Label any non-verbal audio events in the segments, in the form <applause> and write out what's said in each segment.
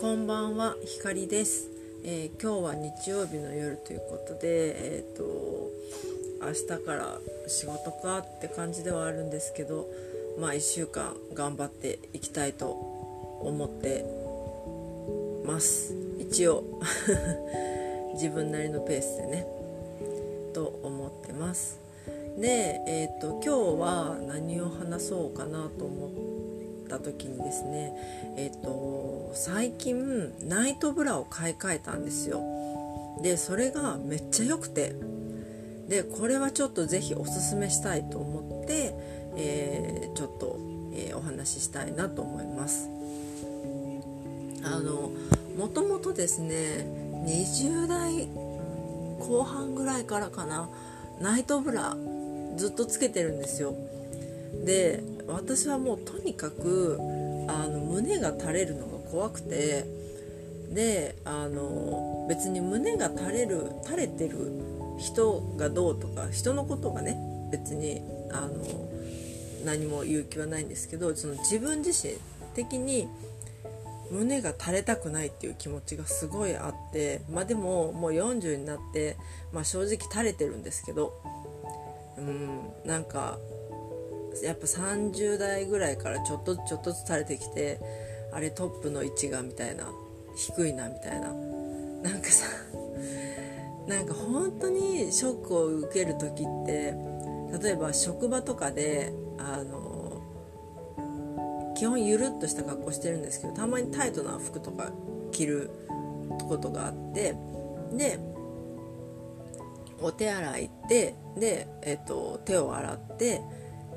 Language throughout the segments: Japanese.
こんばんは、ひかりです、えー、今日は日曜日の夜ということで、えっ、ー、と明日から仕事かって感じではあるんですけど、まあ1週間頑張っていきたいと思ってます。一応 <laughs> 自分なりのペースでねと思ってます。で、えーと、今日は何を話そうかなと思ってた時にですねえっ、と最近ナイトブラを買い替えたんですよ。でそれがめっちゃ良くて。でこれはちょっと是非おすすめしたいと思って、えー、ちょっと、えー、お話ししたいなと思います。あのもともとですね20代後半ぐらいからかなナイトブラずっとつけてるんですよ。で私はもうとにかくあの胸が垂れるのが怖くてであの別に胸が垂れる垂れてる人がどうとか人のことがね別にあの何も言う気はないんですけどその自分自身的に胸が垂れたくないっていう気持ちがすごいあってまあでももう40になって、まあ、正直垂れてるんですけどうんなんかやっぱ30代ぐらいからちょっとちょっとずつ垂れてきてあれトップの位置がみたいな低いなみたいな。なんかさなんか本当にショックを受ける時って例えば職場とかであの基本ゆるっとした格好してるんですけどたまにタイトな服とか着ることがあってでお手洗い行ってで、えっと、手を洗って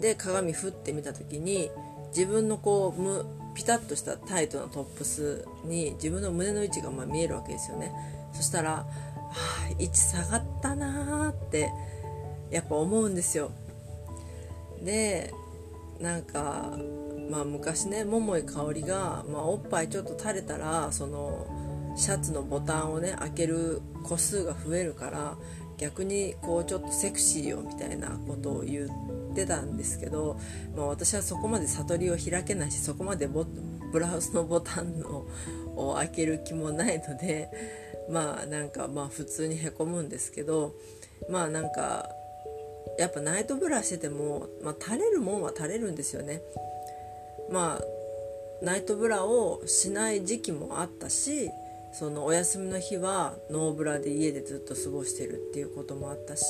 で鏡ふって見た時に自分のこうむピタッとしたタイトなトップスに自分の胸の位置がま見えるわけですよね。そしたら、はあ、位置下がったなーってやっぱ思うんですよ。でなんかまあ、昔ね桃井かおりが、まあ、おっぱいちょっと垂れたらそのシャツのボタンをね開ける個数が増えるから逆にこうちょっとセクシーよみたいなことを言ってたんですけど、まあ、私はそこまで悟りを開けないしそこまでブラウスのボタンのを開ける気もないのでまあなんかまあ普通にへこむんですけどまあなんかやっぱナイトブラしてても、まあ、垂れるもんは垂れるんですよね。まあナイトブラをしない時期もあったしそのお休みの日はノーブラで家でずっと過ごしてるっていうこともあったし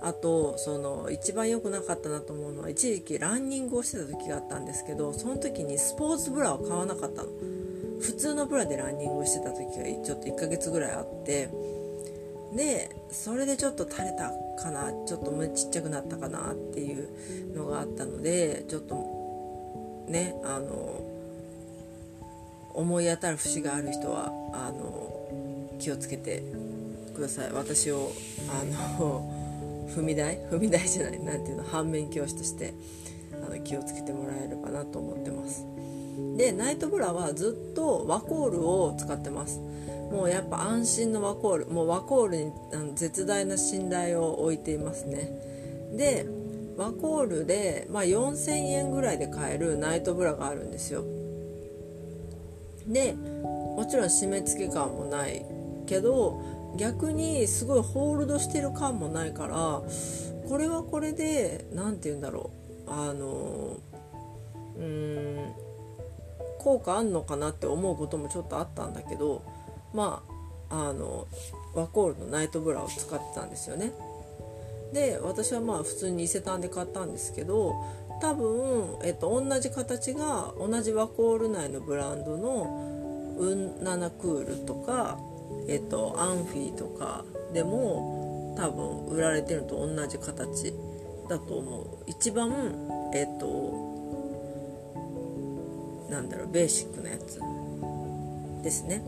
あとその一番良くなかったなと思うのは一時期ランニングをしてた時があったんですけどその時にスポーツブラを買わなかったの。普通のブラでランニングしてた時がちょっと1ヶ月ぐらいあってでそれでちょっと垂れたかなちょっと胸ちっちゃくなったかなっていうのがあったのでちょっとねあの思い当たる節がある人はあの気をつけてください。私をあの踏み台？<laughs> 踏み台じゃない。何ていうの？反面教師としてあの気をつけてもらえればなと思ってます。でナイトブラはずっとワコールを使ってます。もうやっぱ安心のワコール。もうワコールにあの絶大な信頼を置いていますね。でワコールで、まあ、4000円ぐらいで買えるナイトブラがあるんですよ。でもちろん締め付け感もないけど逆にすごいホールドしてる感もないからこれはこれで何て言うんだろう。あのうん効果あんのかなって思うこともちょっとあったんだけどまああのワコールのナイトブラを使ってたんですよね。で私はまあ普通に伊勢丹で買ったんですけど多分、えっと、同じ形が同じワコール内のブランドのウンナナクールとか、えっと、アンフィとかでも多分売られてるのと同じ形だと思う。一番えっとなんだろうベーシックなやつですね。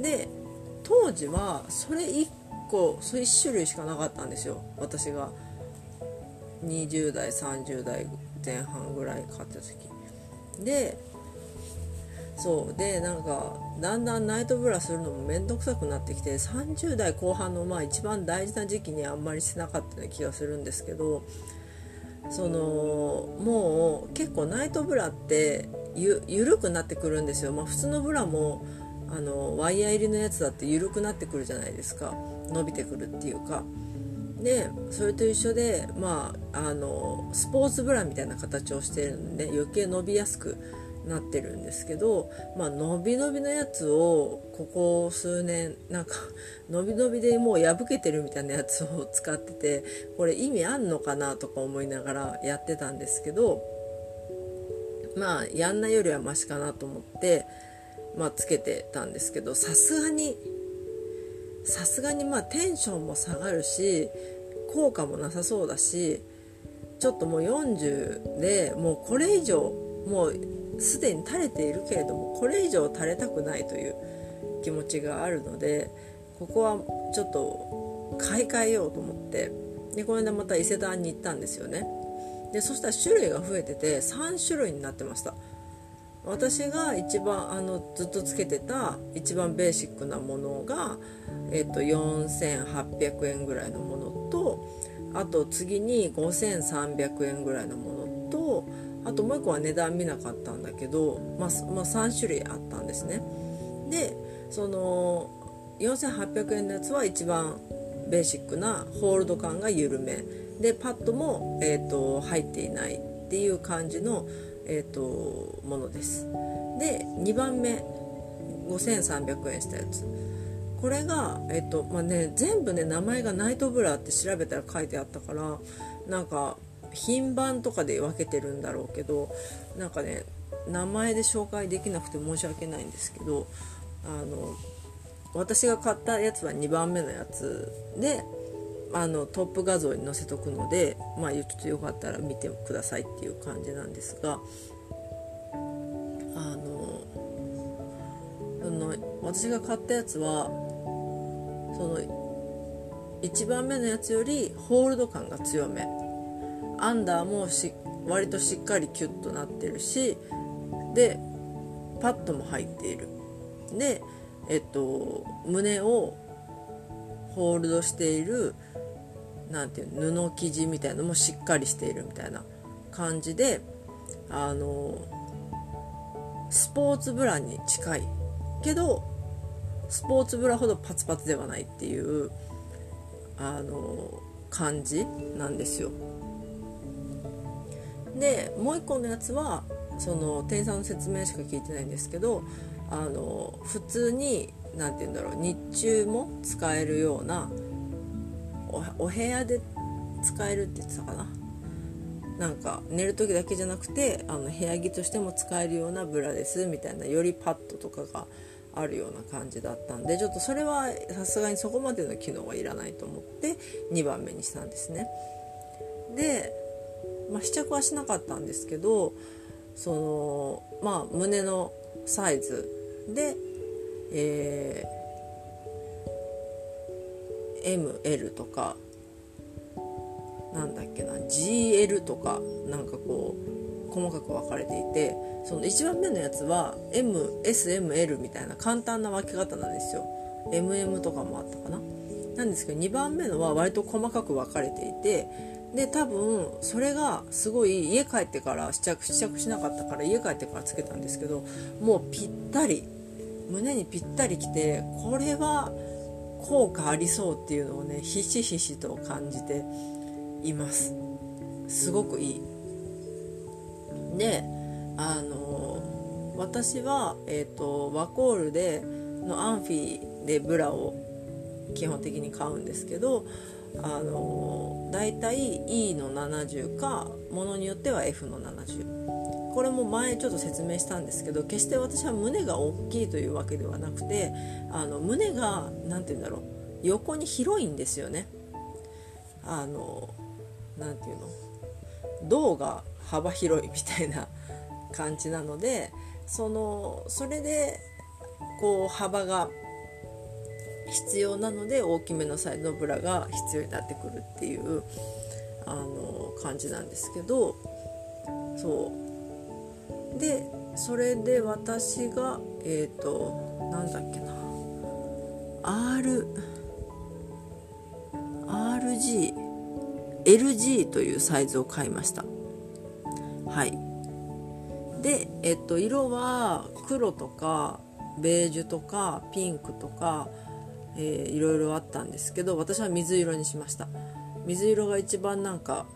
で当時はそれ1構そういう種類しかなかったんですよ。私が20代30代前半ぐらい買った時。でそう。でなんかだんだんナイトブラするのも面倒くさくなってきて30代後半のまあ一番大事な時期にあんまりしてなかったような気がするんですけどそのもう結構ナイトブラってゆ緩くなってくるんですよ、まあ、普通のブラもあのワイヤー入りのやつだって緩くなってくるじゃないですか。伸びてくるっていうか。でそれと一緒でまああのスポーツブラみたいな形をしてるんで余計伸びやすくなってるんですけど、まあ、伸び伸びのやつをここ数年なんか <laughs> 伸び伸びでもう破けてるみたいなやつを使っててこれ意味あんのかなとか思いながらやってたんですけどまあやんないよりはマシかなと思って、まあ、つけてたんですけどさすがにさすがにまあテンションも下がるし効果もなさそうだしちょっともう40でもうこれ以上もうすでに垂れているけれどもこれ以上垂れたくないという気持ちがあるのでここはちょっと買い替えようと思ってでこの間また伊勢丹に行ったんですよね。でそしたら種類が増えてて3種類になってました。私が一番あのずっとつけてた一番ベーシックなものが、えっと、4800円ぐらいのものとあと次に5300円ぐらいのものあともう一個は値段見なかったんだけど、まあ、まあ、3種類あったんですね。でその4800円のやつは一番ベーシックなホールド感が緩め。でパッドも、えーと、入っていないっていう感じの、えーと、ものです。で2番目5300円したやつ。これが、えっとまあね、全部ね名前がナイトブラーって調べたら書いてあったからなんか品番とかで分けてるんだろうけどなんかね名前で紹介できなくて申し訳ないんですけどあの私が買ったやつは2番目のやつであのトップ画像に載せとくので、まあ、ちょっとよかったら見てくださいっていう感じなんですがあのその私が買ったやつはその1番目のやつよりホールド感が強め。アンダーもし割としっかりキュッとなってるしでパッドも入っているでえっと胸をホールドしているなんていう布生地みたいのもしっかりしているみたいな感じであのスポーツブラに近いけどスポーツブラほどパツパツではないっていうあの感じなんですよ。でもう一個のやつはその店員さんの説明しか聞いてないんですけどあの普通に何て言うんだろう日中も使えるようなお部屋で使えるって言ってたかな？なんか寝る時だけじゃなくてあの部屋着としても使えるようなブラですみたいなよりパッドとかがあるような感じだったんでちょっとそれはさすがにそこまでの機能はいらないと思って2番目にしたんですね。でまあ、試着はしなかったんですけどそのまあ胸のサイズで、えー、ML とかなんだっけな GL とかなんかこう細かく分かれていてその1番目のやつは MSML みたいな簡単な分け方なんですよ。MM とかもあったかな。なんですけど2番目のは割と細かく分かれていてで多分それがすごい家帰ってから試着試着しなかったから家帰ってからつけたんですけどもうぴったり胸にぴったりきてこれは効果ありそうっていうのをねひしひしと感じています。すごくいい。であの私は、えーと、ワコールでのアンフィでブラを基本的に買うんですけどあの大体 E の70かものによっては F の70これも前ちょっと説明したんですけど決して私は胸が大きいというわけではなくてあの胸が何て言うんだろう横に広いんですよね。あの何て言うの胴が幅広いみたいな感じなのでそのそれでこう幅が必要なので大きめのサイズのブラが必要になってくるっていうあの感じなんですけどそう。でそれで私がえっ、ー、となんだっけな。R RG LG というサイズを買いました。はい。でえっと色は黒とかベージュとかピンクとか、えー、いろいろあったんですけど私は水色にしました。水色が一番なんか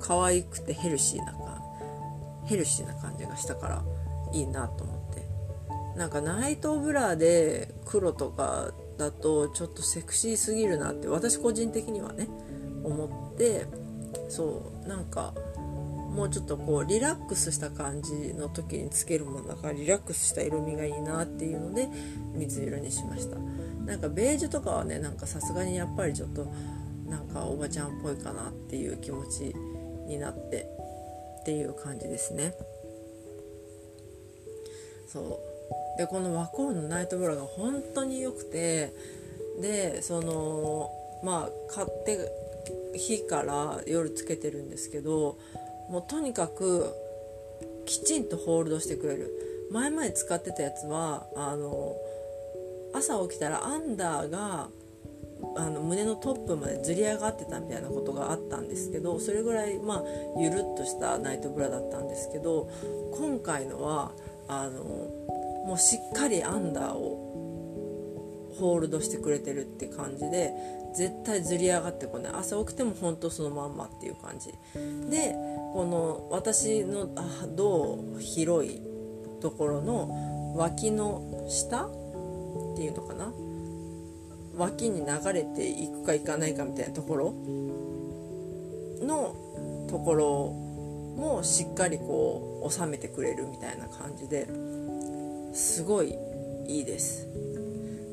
可愛くてヘルシーな感ヘルシーな感じがしたからいいなと思って。なんかナイトブラーで黒とかだとちょっとセクシーすぎるなって私個人的にはね思ってそうなんかもうちょっとこうリラックスした感じの時につけるものだからリラックスした色味がいいなっていうので水色にしました。なんかベージュとかはねなんかさすがにやっぱりちょっとなんかおばちゃんっぽいかなっていう気持ちになってっていう感じですね。そう。でこのワコールのナイトブラが本当に良くてでそのまあ買って日から夜つけてるんですけどもうとにかくきちんとホールドしてくれる。前々使ってたやつはあの朝起きたらアンダーがあの胸のトップまでずり上がってたみたいなことがあったんですけどそれぐらいまあゆるっとしたナイトブラだったんですけど今回のはあのもうしっかりアンダーをホールドしてくれてるって感じで絶対ずり上がってこない。朝起きても本当そのまんまっていう感じ。でこの私のあどう広いところの脇の下ていうのかな？脇に流れていくかいかないかみたいなところ？のところもしっかりこう収めてくれるみたいな感じですごいいいです。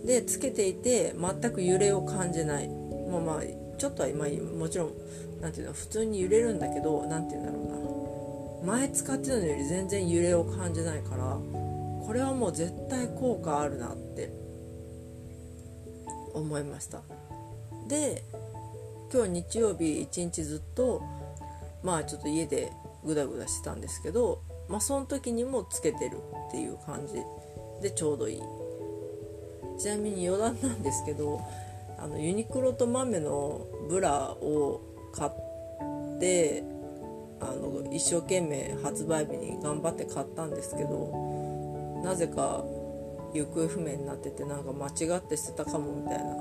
でつけていて全く揺れを感じない。もうまあちょっとは今もちろん何ていうの普通に揺れるんだけど何て言うんだろうな。前使ってたのより全然揺れを感じないからこれはもう絶対効果あるなって思いました。で今日日曜日一日ずっとまあちょっと家でグダグダしてたんですけどまあその時にもつけてるっていう感じでちょうどいい。ちなみに余談なんですけどあのユニクロとマメのブラを買ってあの一生懸命発売日に頑張って買ったんですけどなぜか行方不明になっててなんか間違って捨てたかもみたいな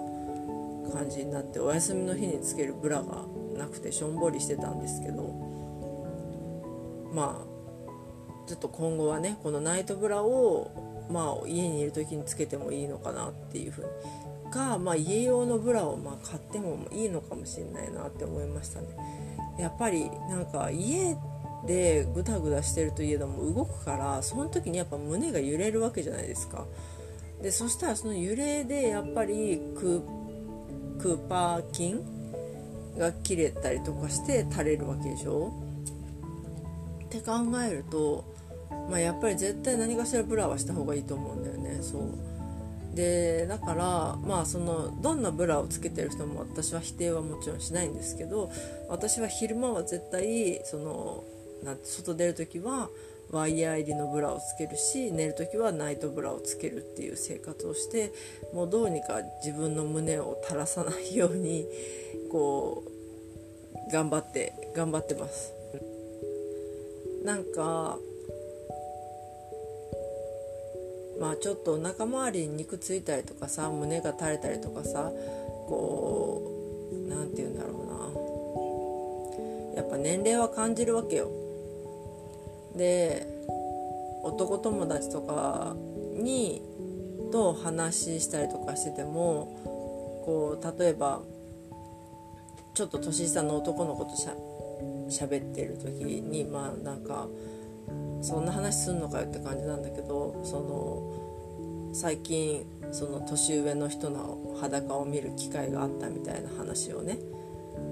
感じになってお休みの日につけるブラがなくてしょんぼりしてたんですけどまあちょっと今後はねこのナイトブラをまあ家にいる時につけてもいいのかなっていうふうに。か、まあ、家用のブラをま買ってもいいのかもしれないなって思いましたね。やっぱりなんか家でグダグダしてるといえども動くからその時にやっぱ胸が揺れるわけじゃないですか。でそしたらその揺れでやっぱりクーパー筋が切れたりとかして垂れるわけでしょ。って考えると、まあ、やっぱり絶対何かしらブラはした方がいいと思うんだよね。そう。でだからまあそのどんなブラをつけてる人も私は否定はもちろんしないんですけど私は昼間は絶対そのな外出る時はワイヤー入りのブラをつけるし寝る時はナイトブラをつけるっていう生活をしてもうどうにか自分の胸を垂らさないようにこう頑張って頑張ってます。なんかまあちょっとお腹周りに肉ついたりとかさ胸が垂れたりとかさこう何て言うんだろうな。やっぱ年齢は感じるわけよ。で男友達とかにと話したりとかしててもこう例えばちょっと年下の男の子としゃ喋ってる時にまあなんかそんな話すんのかよって感じなんだけどその最近その年上の人の裸を見る機会があったみたいな話をね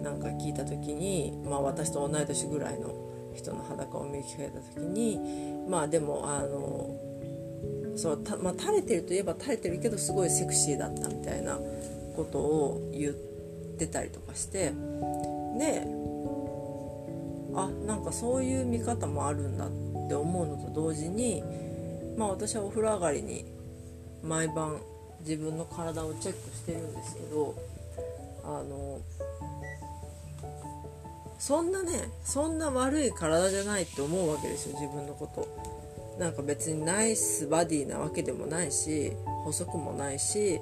なんか聞いた時に、まあ、私と同い年ぐらいの人の裸を見る機会だった時にまあでもあのそうた、まあ、垂れてるといえば垂れてるけどすごいセクシーだったみたいなことを言ってたりとかしてであなんかそういう見方もあるんだって思うのと同時にまあ私はお風呂上がりに毎晩自分の体をチェックしてるんですけどあのそんなねそんな悪い体じゃないって思うわけですよ自分のことなんか別にナイスバディなわけでもないし細くもないし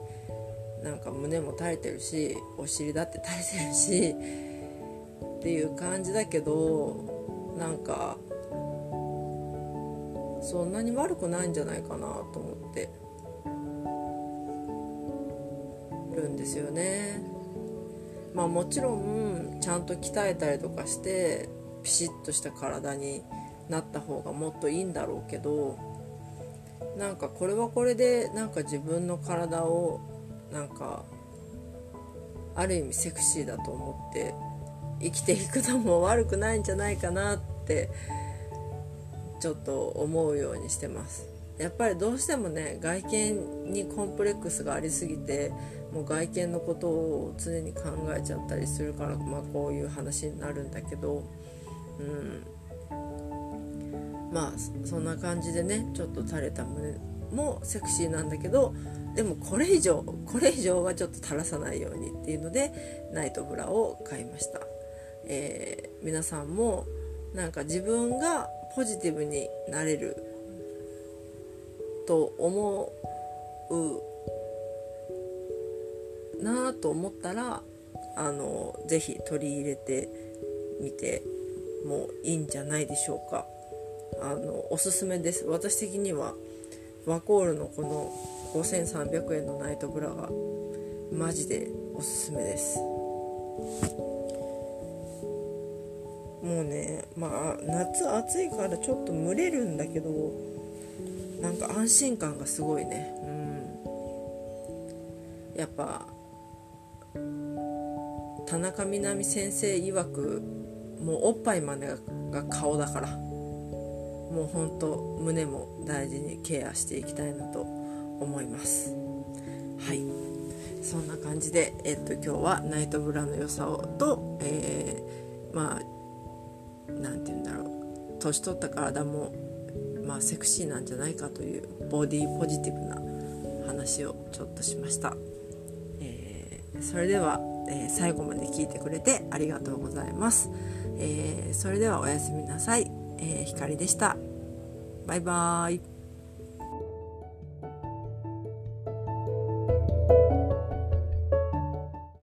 なんか胸も垂れてるしお尻だって垂れてるしっていう感じだけどなんかそんなに悪くないんじゃないかなと思ってるんですよね。まあもちろんちゃんと鍛えたりとかしてピシッとした体になった方がもっといいんだろうけどなんかこれはこれでなんか自分の体をなんかある意味セクシーだと思って生きていくのも悪くないんじゃないかなってちょっと思うようにしてます。やっぱりどうしてもね外見にコンプレックスがありすぎてもう外見のことを常に考えちゃったりするから、まあ、こういう話になるんだけど、うん、まあそんな感じでねちょっと垂れた胸もセクシーなんだけどでもこれ以上これ以上はちょっと垂らさないようにっていうのでナイトブラを買いました、えー、皆さんもなんか自分がポジティブになれると思うなと思ったらあのぜひ取り入れてみてもいいんじゃないでしょうか。あのおすすめです。私的にはワコールのこの5300円のナイトブラがマジでおすすめです。もうねまあ夏暑いからちょっと蒸れるんだけどなんか安心感がすごいね。うん。やっぱ田中みな実先生曰くもうおっぱいまでが顔だからもうほんと胸も大事にケアしていきたいなと思います。はい。そんな感じで、えっと、今日はナイトブラの良さをと、えー、まあ何て言うんだろう。年取った体も、まあ、セクシーなんじゃないかというボディポジティブな話をちょっとしました、それでは、えー、最後まで聞いてくれてありがとうございます、えー、それではおやすみなさい、えー、光でした。バイバーイ。